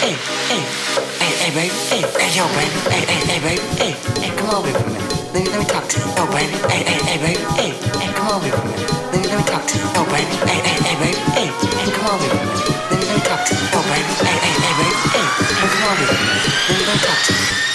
hey, hey, hey, hey, baby, hey, hey, yo, baby, hey, hey, hey, baby, hey, hey, come over for a minute. Let me, let me talk to you. Yo, baby, hey, hey, hey, baby, hey, hey, come over for a minute. Let me, let me talk to you. Yo, baby, hey, hey, hey, baby, hey, hey, come over for a minute. Let me, let me talk to you. Yo, baby, hey, hey, hey, baby, hey, hey, come over for a minute. Let me, let me talk to you.